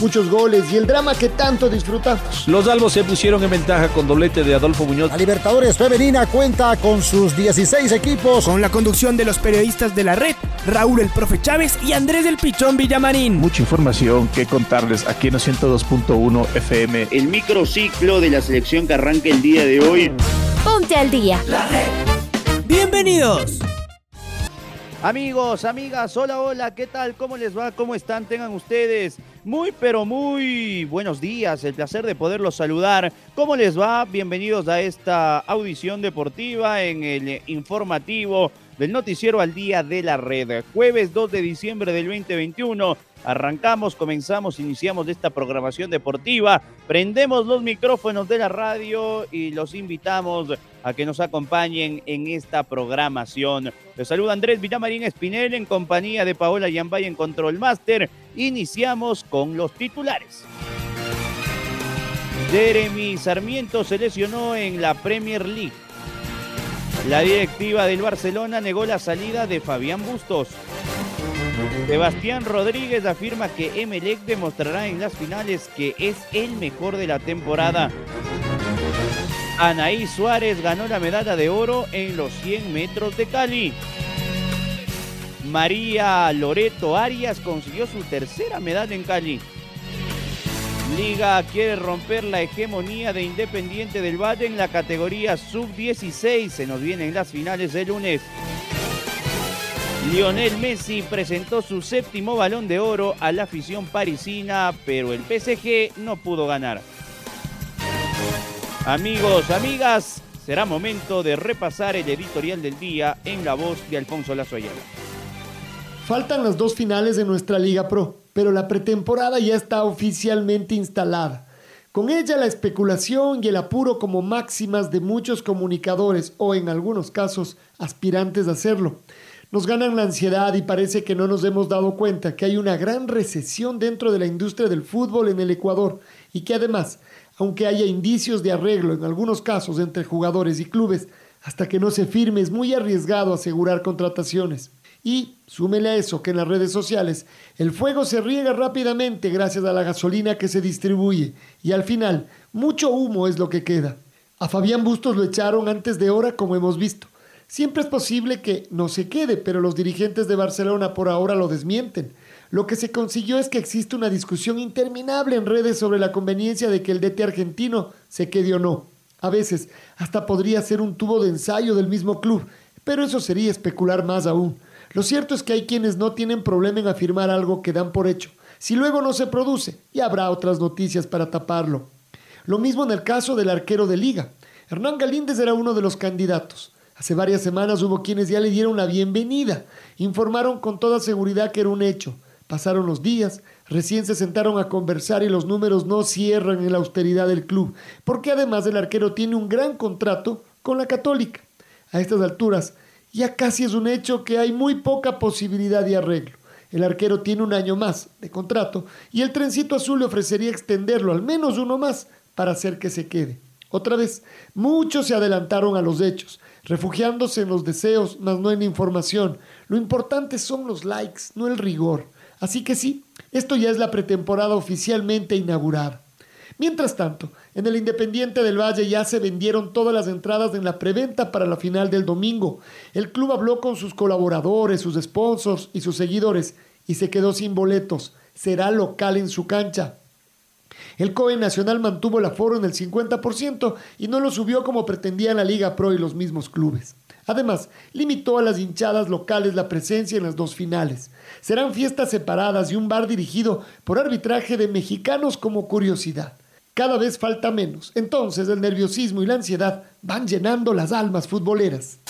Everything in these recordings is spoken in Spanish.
muchos goles y el drama que tanto disfrutamos. Los albos se pusieron en ventaja con doblete de Adolfo Muñoz. La Libertadores Femenina cuenta con sus 16 equipos. Con la conducción de los periodistas de la red, Raúl el Profe Chávez y Andrés del Pichón Villamarín. Mucha información que contarles aquí en 102.1 FM. El microciclo de la selección que arranca el día de hoy. Ponte al día. La red. Bienvenidos. Amigos, amigas, hola, hola, ¿qué tal? ¿Cómo les va? ¿Cómo están? Tengan ustedes muy, pero muy buenos días. El placer de poderlos saludar. ¿Cómo les va? Bienvenidos a esta audición deportiva en el informativo del Noticiero al Día de la Red. Jueves 2 de diciembre del 2021. Arrancamos, comenzamos, iniciamos esta programación deportiva. Prendemos los micrófonos de la radio y los invitamos a que nos acompañen en esta programación. Les saluda Andrés Villamarín Espinel en compañía de Paola Yambay en Control Master. Iniciamos con los titulares. Jeremy Sarmiento se lesionó en la Premier League. La directiva del Barcelona negó la salida de Fabián Bustos. Sebastián Rodríguez afirma que Emelec demostrará en las finales que es el mejor de la temporada. Anaí Suárez ganó la medalla de oro en los 100 metros de Cali. María Loreto Arias consiguió su tercera medalla en Cali. Liga quiere romper la hegemonía de Independiente del Valle en la categoría sub-16. Se nos vienen las finales de lunes. Lionel Messi presentó su séptimo balón de oro a la afición parisina, pero el PSG no pudo ganar. Amigos, amigas, será momento de repasar el editorial del día en la voz de Alfonso Lazo Faltan las dos finales de nuestra Liga Pro pero la pretemporada ya está oficialmente instalada. Con ella la especulación y el apuro como máximas de muchos comunicadores o en algunos casos aspirantes a hacerlo. Nos ganan la ansiedad y parece que no nos hemos dado cuenta que hay una gran recesión dentro de la industria del fútbol en el Ecuador y que además, aunque haya indicios de arreglo en algunos casos entre jugadores y clubes, hasta que no se firme es muy arriesgado asegurar contrataciones. Y súmele a eso que en las redes sociales el fuego se riega rápidamente gracias a la gasolina que se distribuye y al final mucho humo es lo que queda. A Fabián Bustos lo echaron antes de hora como hemos visto. Siempre es posible que no se quede, pero los dirigentes de Barcelona por ahora lo desmienten. Lo que se consiguió es que existe una discusión interminable en redes sobre la conveniencia de que el DT argentino se quede o no. A veces hasta podría ser un tubo de ensayo del mismo club, pero eso sería especular más aún. Lo cierto es que hay quienes no tienen problema en afirmar algo que dan por hecho. Si luego no se produce, ya habrá otras noticias para taparlo. Lo mismo en el caso del arquero de liga. Hernán Galíndez era uno de los candidatos. Hace varias semanas hubo quienes ya le dieron la bienvenida. Informaron con toda seguridad que era un hecho. Pasaron los días, recién se sentaron a conversar y los números no cierran en la austeridad del club, porque además el arquero tiene un gran contrato con la católica. A estas alturas, ya casi es un hecho que hay muy poca posibilidad de arreglo. El arquero tiene un año más de contrato y el trencito azul le ofrecería extenderlo al menos uno más para hacer que se quede. Otra vez, muchos se adelantaron a los hechos, refugiándose en los deseos, mas no en información. Lo importante son los likes, no el rigor. Así que sí, esto ya es la pretemporada oficialmente inaugurada. Mientras tanto, en el Independiente del Valle ya se vendieron todas las entradas en la preventa para la final del domingo. El club habló con sus colaboradores, sus sponsors y sus seguidores y se quedó sin boletos. Será local en su cancha. El COE Nacional mantuvo el aforo en el 50% y no lo subió como pretendía la Liga Pro y los mismos clubes. Además, limitó a las hinchadas locales la presencia en las dos finales. Serán fiestas separadas y un bar dirigido por arbitraje de mexicanos como curiosidad cada vez falta menos. Entonces el nerviosismo y la ansiedad van llenando las almas futboleras.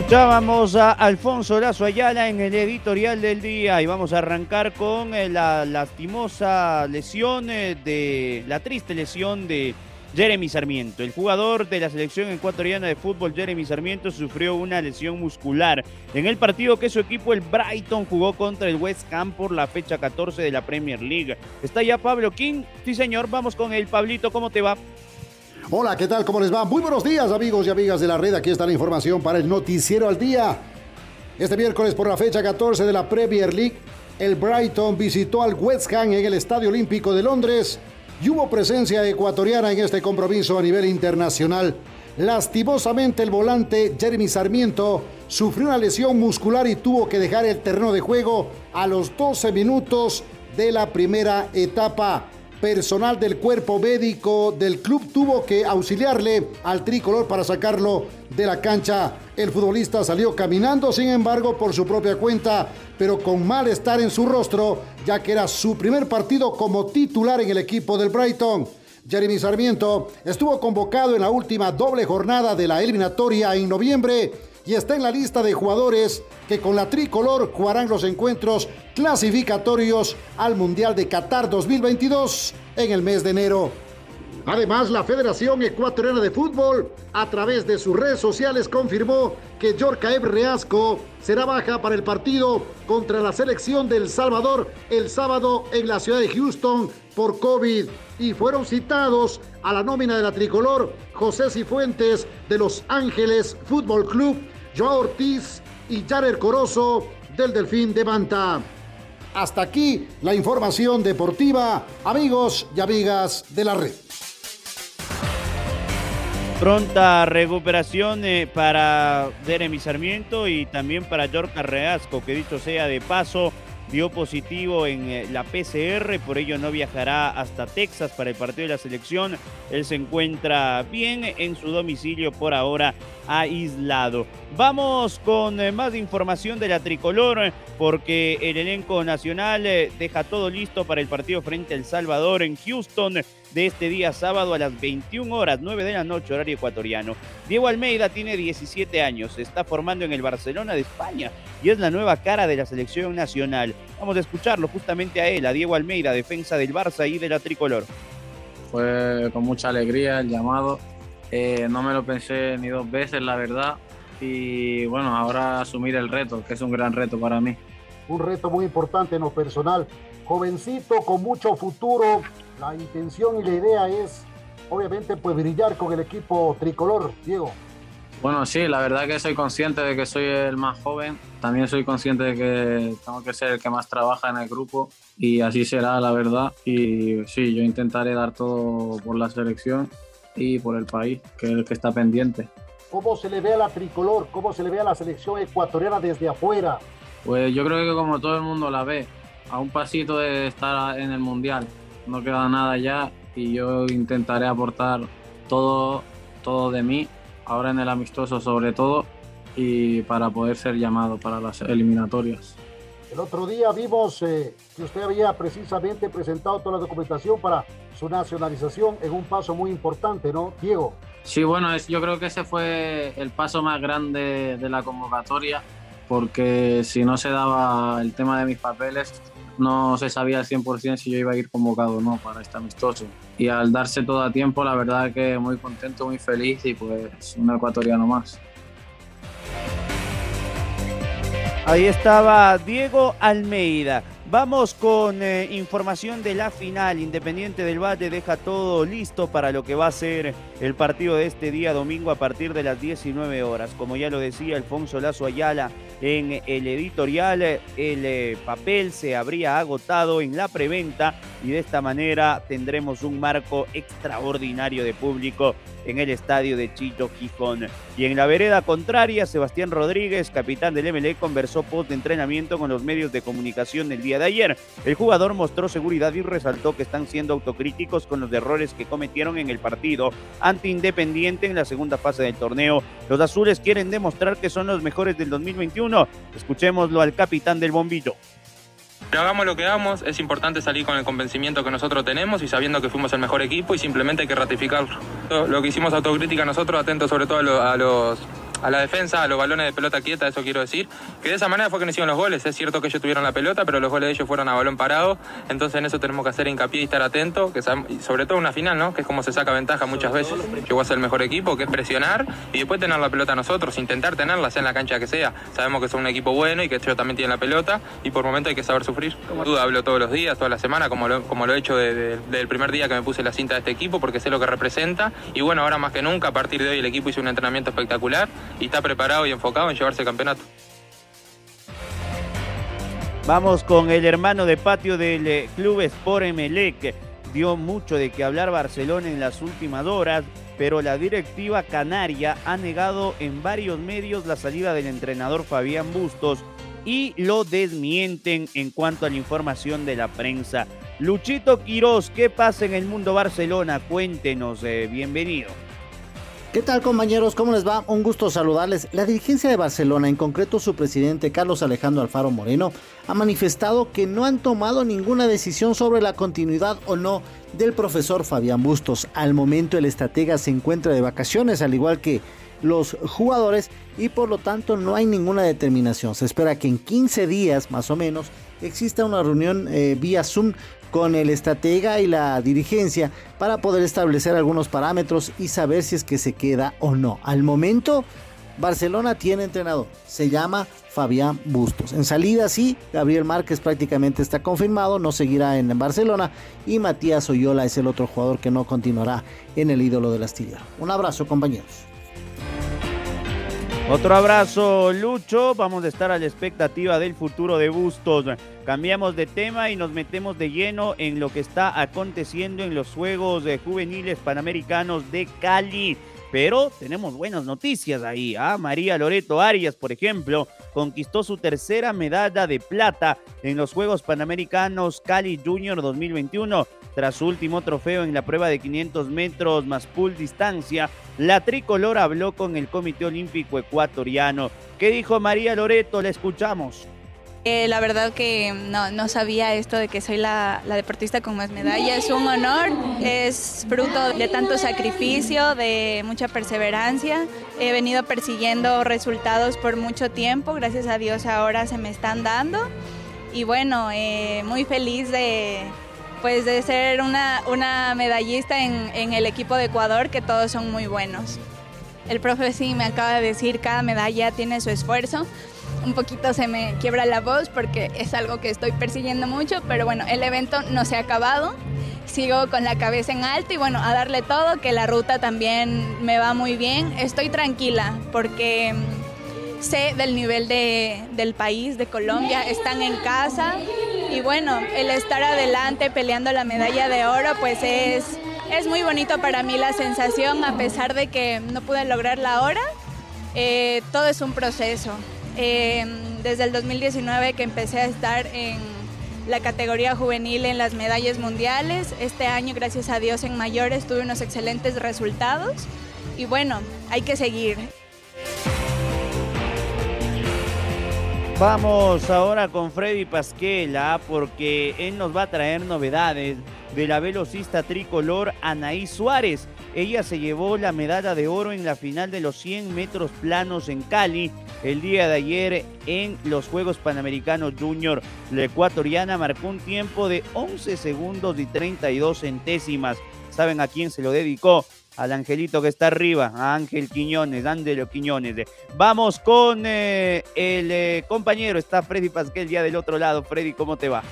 Escuchábamos a Alfonso Lazo Ayala en el editorial del día y vamos a arrancar con eh, la lastimosa lesión eh, de la triste lesión de Jeremy Sarmiento. El jugador de la selección ecuatoriana de fútbol, Jeremy Sarmiento, sufrió una lesión muscular en el partido que su equipo, el Brighton, jugó contra el West Ham por la fecha 14 de la Premier League. Está ya Pablo King. Sí, señor, vamos con el Pablito. ¿Cómo te va? Hola, ¿qué tal? ¿Cómo les va? Muy buenos días, amigos y amigas de la red. Aquí está la información para el Noticiero al Día. Este miércoles, por la fecha 14 de la Premier League, el Brighton visitó al West Ham en el Estadio Olímpico de Londres y hubo presencia ecuatoriana en este compromiso a nivel internacional. Lastimosamente, el volante Jeremy Sarmiento sufrió una lesión muscular y tuvo que dejar el terreno de juego a los 12 minutos de la primera etapa personal del cuerpo médico del club tuvo que auxiliarle al tricolor para sacarlo de la cancha. El futbolista salió caminando, sin embargo, por su propia cuenta, pero con malestar en su rostro, ya que era su primer partido como titular en el equipo del Brighton. Jeremy Sarmiento estuvo convocado en la última doble jornada de la eliminatoria en noviembre y está en la lista de jugadores que con la tricolor jugarán los encuentros clasificatorios al Mundial de Qatar 2022 en el mes de enero. Además, la Federación Ecuatoriana de Fútbol, a través de sus redes sociales, confirmó que Yorcaeb Reasco será baja para el partido contra la selección del Salvador el sábado en la ciudad de Houston por COVID. Y fueron citados a la nómina de la tricolor José Cifuentes de Los Ángeles Fútbol Club, Joao Ortiz y Jared Corozo del Delfín de Manta. Hasta aquí la información deportiva, amigos y amigas de la red. Pronta recuperación eh, para Jeremy Sarmiento y también para Yorka Reasco, que dicho sea de paso, dio positivo en eh, la PCR, por ello no viajará hasta Texas para el partido de la selección. Él se encuentra bien en su domicilio por ahora aislado. Vamos con eh, más información de la tricolor porque el elenco nacional deja todo listo para el partido frente a El Salvador en Houston de este día sábado a las 21 horas, 9 de la noche, horario ecuatoriano. Diego Almeida tiene 17 años, se está formando en el Barcelona de España y es la nueva cara de la selección nacional. Vamos a escucharlo justamente a él, a Diego Almeida, defensa del Barça y de la tricolor. Fue con mucha alegría el llamado, eh, no me lo pensé ni dos veces, la verdad. Y bueno, ahora asumir el reto, que es un gran reto para mí. Un reto muy importante en lo personal. Jovencito, con mucho futuro, la intención y la idea es, obviamente, pues brillar con el equipo tricolor, Diego. Bueno, sí, la verdad que soy consciente de que soy el más joven. También soy consciente de que tengo que ser el que más trabaja en el grupo y así será, la verdad. Y sí, yo intentaré dar todo por la selección y por el país, que es el que está pendiente. ¿Cómo se le ve a la tricolor? ¿Cómo se le ve a la selección ecuatoriana desde afuera? Pues yo creo que como todo el mundo la ve, a un pasito de estar en el Mundial no queda nada ya y yo intentaré aportar todo, todo de mí, ahora en el amistoso sobre todo, y para poder ser llamado para las eliminatorias. El otro día vimos eh, que usted había precisamente presentado toda la documentación para su nacionalización en un paso muy importante, ¿no, Diego? Sí, bueno, es, yo creo que ese fue el paso más grande de la convocatoria, porque si no se daba el tema de mis papeles, no se sabía al 100% si yo iba a ir convocado o no para este amistoso. Y al darse todo a tiempo, la verdad que muy contento, muy feliz y pues un ecuatoriano más. Ahí estaba Diego Almeida. Vamos con eh, información de la final. Independiente del Valle deja todo listo para lo que va a ser el partido de este día domingo a partir de las 19 horas. Como ya lo decía Alfonso Lazo Ayala en el editorial, el eh, papel se habría agotado en la preventa y de esta manera tendremos un marco extraordinario de público en el estadio de Chito Gijón. Y en la vereda contraria, Sebastián Rodríguez, capitán del MLE, conversó post entrenamiento con los medios de comunicación del día de ayer. El jugador mostró seguridad y resaltó que están siendo autocríticos con los errores que cometieron en el partido ante Independiente en la segunda fase del torneo. Los azules quieren demostrar que son los mejores del 2021. Escuchémoslo al capitán del bombillo. Pero hagamos lo que hagamos, es importante salir con el convencimiento que nosotros tenemos y sabiendo que fuimos el mejor equipo y simplemente hay que ratificarlo. Lo que hicimos autocrítica nosotros, atentos sobre todo a, los, a la defensa, a los balones de pelota quieta, eso quiero decir. Que de esa manera fue que nos hicieron los goles. Es cierto que ellos tuvieron la pelota, pero los goles de ellos fueron a balón parado. Entonces en eso tenemos que hacer hincapié y estar atentos, que sobre todo una final, ¿no? Que es como se saca ventaja muchas veces. Llegó a ser el mejor equipo, que es presionar y después tener la pelota nosotros, intentar tenerla, sea en la cancha que sea. Sabemos que son un equipo bueno y que ellos también tienen la pelota y por momento hay que saber sufrir. Como duda, hablo todos los días, toda la semana, como lo, como lo he hecho desde el primer día que me puse la cinta de este equipo, porque sé lo que representa. Y bueno, ahora más que nunca, a partir de hoy el equipo hizo un entrenamiento espectacular y está preparado y enfocado en llevarse el campeonato. Vamos con el hermano de patio del eh, Club Sport Emelec. Dio mucho de que hablar Barcelona en las últimas horas, pero la directiva canaria ha negado en varios medios la salida del entrenador Fabián Bustos y lo desmienten en cuanto a la información de la prensa. Luchito Quirós, ¿qué pasa en el mundo Barcelona? Cuéntenos, eh, bienvenido. ¿Qué tal compañeros? ¿Cómo les va? Un gusto saludarles. La dirigencia de Barcelona, en concreto su presidente Carlos Alejandro Alfaro Moreno, ha manifestado que no han tomado ninguna decisión sobre la continuidad o no del profesor Fabián Bustos. Al momento el estratega se encuentra de vacaciones, al igual que los jugadores, y por lo tanto no hay ninguna determinación. Se espera que en 15 días más o menos exista una reunión eh, vía Zoom con el estratega y la dirigencia para poder establecer algunos parámetros y saber si es que se queda o no. Al momento, Barcelona tiene entrenador, se llama Fabián Bustos. En salida sí, Gabriel Márquez prácticamente está confirmado, no seguirá en Barcelona y Matías Oyola es el otro jugador que no continuará en el ídolo del astillero. Un abrazo compañeros. Otro abrazo, Lucho. Vamos a estar a la expectativa del futuro de Bustos. Cambiamos de tema y nos metemos de lleno en lo que está aconteciendo en los Juegos Juveniles Panamericanos de Cali. Pero tenemos buenas noticias ahí. ¿ah? María Loreto Arias, por ejemplo, conquistó su tercera medalla de plata en los Juegos Panamericanos Cali Junior 2021. Tras su último trofeo en la prueba de 500 metros más pool distancia, la tricolor habló con el Comité Olímpico Ecuatoriano. ¿Qué dijo María Loreto? La escuchamos. Eh, la verdad que no, no, sabía esto de que soy la, la, deportista con más medallas. Es un honor, es fruto de tanto sacrificio, de mucha perseverancia. He venido persiguiendo resultados por mucho tiempo, gracias a Dios ahora se me están dando. Y bueno, eh, muy feliz de, pues de ser una, una medallista en, en el equipo de Ecuador, que todos son muy buenos. El profe sí me acaba de decir, cada medalla tiene su esfuerzo un poquito se me quiebra la voz porque es algo que estoy persiguiendo mucho, pero bueno, el evento no se ha acabado. Sigo con la cabeza en alto y bueno, a darle todo, que la ruta también me va muy bien. Estoy tranquila porque mm, sé del nivel de, del país, de Colombia, están en casa y bueno, el estar adelante peleando la medalla de oro pues es, es muy bonito para mí la sensación, a pesar de que no pude lograr la hora, eh, todo es un proceso. Em, desde el 2019 que empecé a estar en la categoría juvenil en las medallas mundiales. Este año, gracias a Dios, en mayores tuve unos excelentes resultados. Y bueno, hay que seguir. Vamos ahora con Freddy Pasquela porque él nos va a traer novedades de la velocista tricolor Anaí Suárez. Ella se llevó la medalla de oro en la final de los 100 metros planos en Cali el día de ayer en los Juegos Panamericanos Junior. La ecuatoriana marcó un tiempo de 11 segundos y 32 centésimas. ¿Saben a quién se lo dedicó? Al angelito que está arriba, a Ángel Quiñones, Ángelo Quiñones. Vamos con eh, el eh, compañero, está Freddy Pasquel ya del otro lado. Freddy, ¿cómo te va?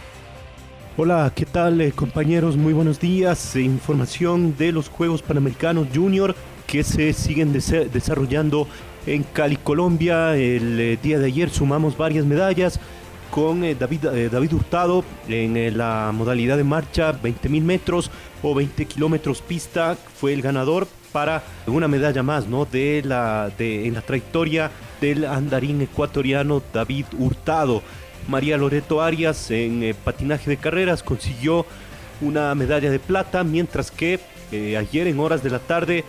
Hola, ¿qué tal eh, compañeros? Muy buenos días. Información de los Juegos Panamericanos Junior que se siguen desarrollando en Cali, Colombia. El eh, día de ayer sumamos varias medallas con eh, David, David Hurtado en la modalidad de marcha 20.000 metros o 20 kilómetros pista. Fue el ganador para una medalla más ¿no? de la, de, en la trayectoria del andarín ecuatoriano David Hurtado. María Loreto Arias en eh, patinaje de carreras consiguió una medalla de plata, mientras que eh, ayer en horas de la tarde,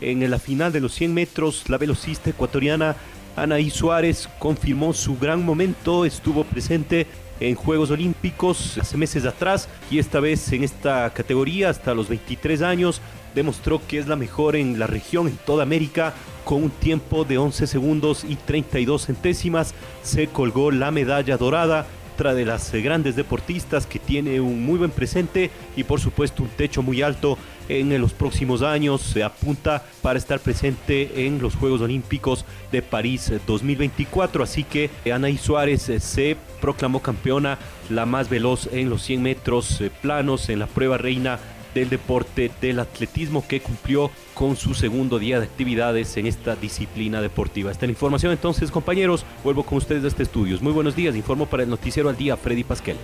en la final de los 100 metros, la velocista ecuatoriana Anaí Suárez confirmó su gran momento, estuvo presente en Juegos Olímpicos hace meses atrás y esta vez en esta categoría hasta los 23 años demostró que es la mejor en la región, en toda América, con un tiempo de 11 segundos y 32 centésimas. Se colgó la medalla dorada otra de las eh, grandes deportistas que tiene un muy buen presente y por supuesto un techo muy alto en los próximos años. Se apunta para estar presente en los Juegos Olímpicos de París 2024. Así que Anaí Suárez eh, se proclamó campeona, la más veloz en los 100 metros eh, planos en la prueba reina del deporte del atletismo que cumplió con su segundo día de actividades en esta disciplina deportiva. Esta es la información entonces compañeros, vuelvo con ustedes a este estudio. Muy buenos días, informo para el noticiero al día Freddy Pasquel.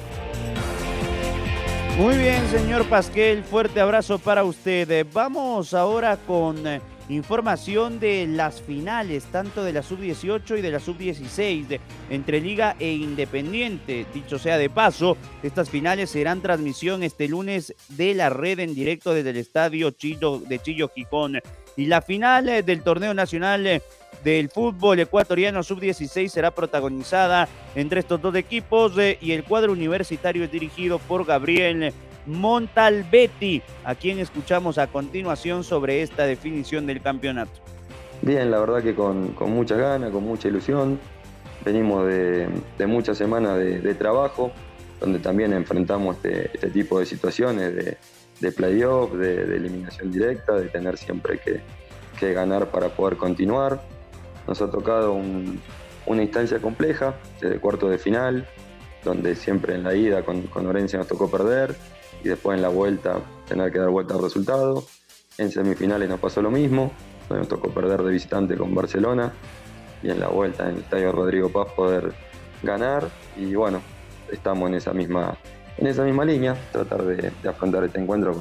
Muy bien, señor Pasquel, fuerte abrazo para usted. Vamos ahora con eh, Información de las finales, tanto de la sub-18 y de la sub-16, entre Liga e Independiente. Dicho sea de paso, estas finales serán transmisión este lunes de la red en directo desde el estadio Chillo, de Chillo Gijón. Y la final eh, del torneo nacional eh, del fútbol ecuatoriano sub-16 será protagonizada entre estos dos equipos eh, y el cuadro universitario es dirigido por Gabriel Montalbetti, a quien escuchamos a continuación sobre esta definición del campeonato. Bien, la verdad que con, mucha ganas, con mucha ilusión. Venimos de, muchas semanas de, trabajo, donde también enfrentamos este, este tipo de situaciones de, de playoff, de, eliminación directa, de tener siempre que, ganar para poder continuar. Nos ha tocado una instancia compleja, desde cuarto de final, donde siempre en la ida con, con Orencia nos tocó perder, y después en la vuelta tener que dar vuelta al resultado. En semifinales nos pasó lo mismo, nos tocó perder de visitante con Barcelona y en la vuelta en el estadio Rodrigo Paz poder ganar y bueno, estamos en esa misma, en esa misma línea, tratar de, afrontar este encuentro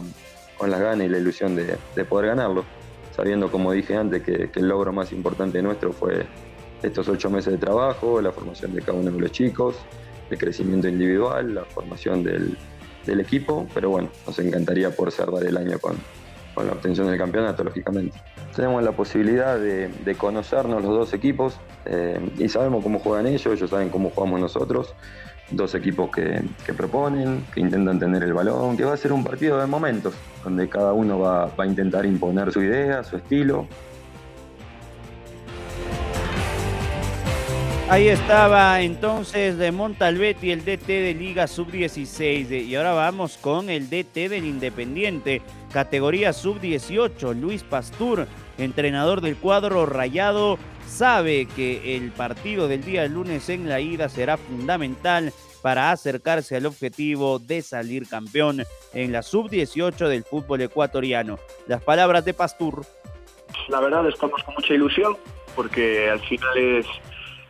con, las ganas y la ilusión de, poder ganarlo, sabiendo como dije antes que, que el logro más importante nuestro fue estos ocho meses de trabajo, la formación de cada uno de los chicos, el crecimiento individual, la formación del, del equipo, pero bueno, nos encantaría por cerrar el año con, la obtención del campeonato, lógicamente. Tenemos la posibilidad de, conocernos los dos equipos eh, y sabemos cómo juegan ellos, ellos saben cómo jugamos nosotros. Dos equipos que, proponen, que intentan tener el balón, que va a ser un partido de momentos, donde cada uno va a intentar imponer su idea, su estilo, Ahí estaba entonces de Montalbetti, el DT de Liga Sub-16. Y ahora vamos con el DT del Independiente, categoría Sub-18, Luis Pastur, entrenador del cuadro rayado, sabe que el partido del día lunes en la ida será fundamental para acercarse al objetivo de salir campeón en la Sub-18 del fútbol ecuatoriano. Las palabras de Pastur. La verdad estamos con mucha ilusión porque al final es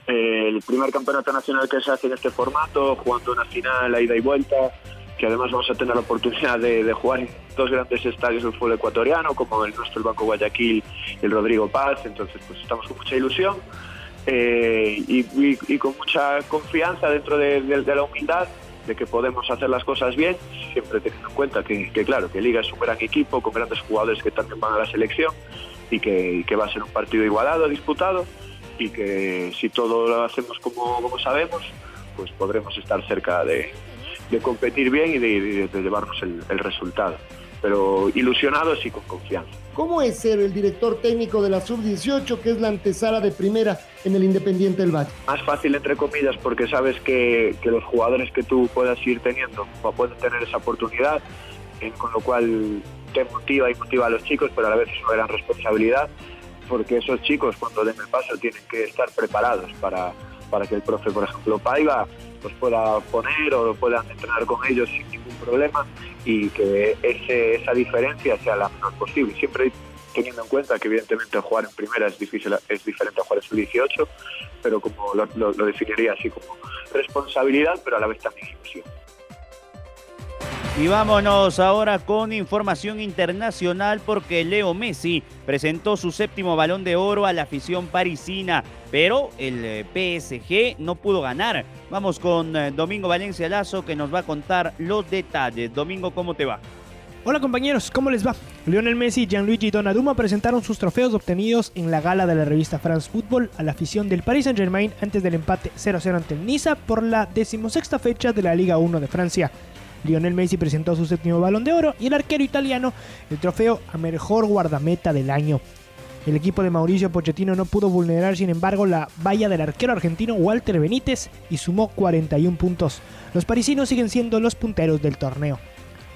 el primer campeonato nacional que se hace en este formato, jugando una final a ida y vuelta, que además vamos a tener la oportunidad de, jugar en dos grandes estadios del fútbol ecuatoriano, como el nuestro, el Banco Guayaquil y el Rodrigo Paz, entonces pues estamos con mucha ilusión eh, y, con mucha confianza dentro de, la humildad de que podemos hacer las cosas bien, siempre teniendo en cuenta que, claro, que Liga es un gran equipo con grandes jugadores que también van a la selección y que, que va a ser un partido igualado, disputado y que si todo lo hacemos como, como sabemos, pues podremos estar cerca de, competir bien y de, llevarnos el, resultado. Pero ilusionados y con confianza. ¿Cómo es ser el director técnico de la Sub-18, que es la antesala de primera en el Independiente del Valle? Más fácil, entre comillas, porque sabes que, los jugadores que tú puedas ir teniendo pueden tener esa oportunidad, eh, con lo cual te motiva y motiva a los chicos, pero a la vez es una gran responsabilidad porque esos chicos cuando den el paso tienen que estar preparados para, para que el profe, por ejemplo, Paiva, los pueda poner o puedan entrenar con ellos sin ningún problema y que ese, esa diferencia sea la menor posible. Siempre teniendo en cuenta que evidentemente jugar en primera es difícil es diferente a jugar en su 18, pero como lo, lo definiría así como responsabilidad, pero a la vez también ilusión. Y vámonos ahora con información internacional porque Leo Messi presentó su séptimo balón de oro a la afición parisina, pero el eh, PSG no pudo ganar. Vamos con eh, Domingo Valencia Lazo que nos va a contar los detalles. Domingo, ¿cómo te va? Hola compañeros, ¿cómo les va? Lionel Messi y Gianluigi Donnarumma presentaron sus trofeos obtenidos en la gala de la revista France Football a la afición del Paris Saint-Germain antes del empate 0-0 ante el Niza por la decimosexta fecha de la Liga 1 de Francia. Lionel Messi presentó su séptimo balón de oro y el arquero italiano el trofeo a mejor guardameta del año. El equipo de Mauricio Pochettino no pudo vulnerar, sin embargo, la valla del arquero argentino Walter Benítez y sumó 41 puntos. Los parisinos siguen siendo los punteros del torneo.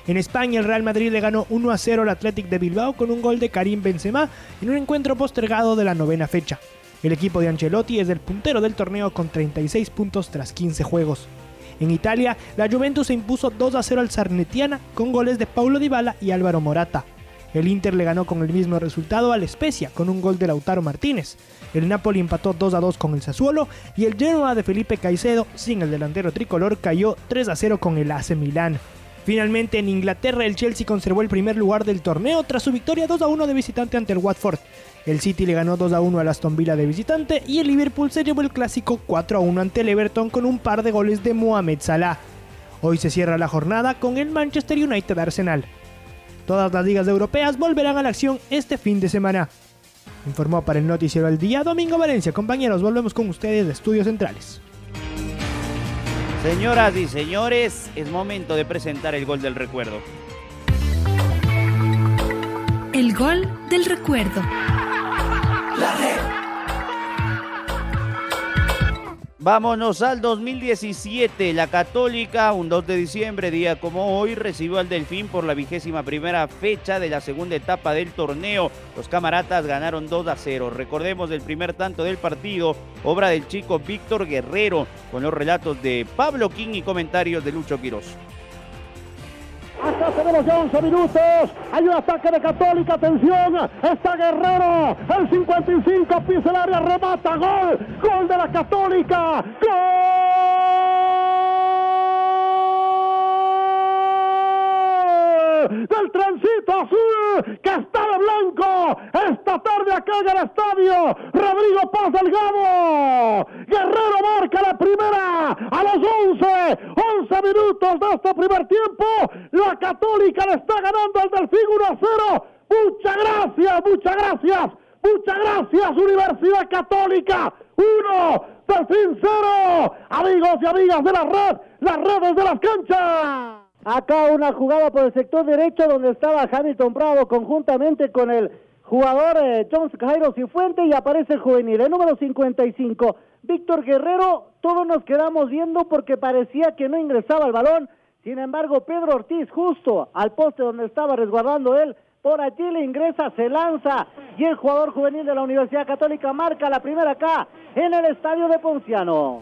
En España, el Real Madrid le ganó 1 a 0 al Athletic de Bilbao con un gol de Karim Benzema en un encuentro postergado de la novena fecha. El equipo de Ancelotti es el puntero del torneo con 36 puntos tras 15 juegos. En Italia, la Juventus se impuso 2 a 0 al Sarnetiana con goles de Paulo Dybala y Álvaro Morata. El Inter le ganó con el mismo resultado al Spezia con un gol de Lautaro Martínez. El Napoli empató 2 a 2 con el Sassuolo y el Genoa de Felipe Caicedo, sin el delantero tricolor, cayó 3 a 0 con el AC Milán. Finalmente en Inglaterra el Chelsea conservó el primer lugar del torneo tras su victoria 2 a 1 de visitante ante el Watford. El City le ganó 2 a 1 al Aston Villa de visitante y el Liverpool se llevó el clásico 4 a 1 ante el Everton con un par de goles de Mohamed Salah. Hoy se cierra la jornada con el Manchester United Arsenal. Todas las ligas europeas volverán a la acción este fin de semana. Informó para el Noticiero al Día Domingo Valencia. Compañeros, volvemos con ustedes de Estudios Centrales. Señoras y señores, es momento de presentar el gol del recuerdo. El gol del recuerdo. Vámonos al 2017. La Católica, un 2 de diciembre, día como hoy, recibió al Delfín por la vigésima primera fecha de la segunda etapa del torneo. Los camaratas ganaron 2 a 0. Recordemos el primer tanto del partido, obra del chico Víctor Guerrero, con los relatos de Pablo King y comentarios de Lucho Quiroz. Acá tenemos ya 11 minutos. Hay un ataque de Católica. Atención. Está Guerrero. El 55 pisa el área. Remata. Gol. Gol de la Católica. ¡Gol! Transito azul que está de blanco. Esta tarde acá en el estadio. Rodrigo Paz Delgado. Guerrero marca la primera a los 11. 11 minutos de este primer tiempo. La Católica le está ganando al Delfín 1 a 0. Muchas gracias, muchas gracias. Muchas gracias, Universidad Católica. 1, Delfín 0. Amigos y amigas de la red, las redes de las canchas. Acá una jugada por el sector derecho donde estaba Hamilton Bravo conjuntamente con el jugador eh, Jones Jairo Cifuente y aparece el juvenil, el número 55, Víctor Guerrero. Todos nos quedamos viendo porque parecía que no ingresaba el balón. Sin embargo, Pedro Ortiz, justo al poste donde estaba resguardando él, por allí le ingresa, se lanza y el jugador juvenil de la Universidad Católica marca la primera acá en el estadio de Ponciano.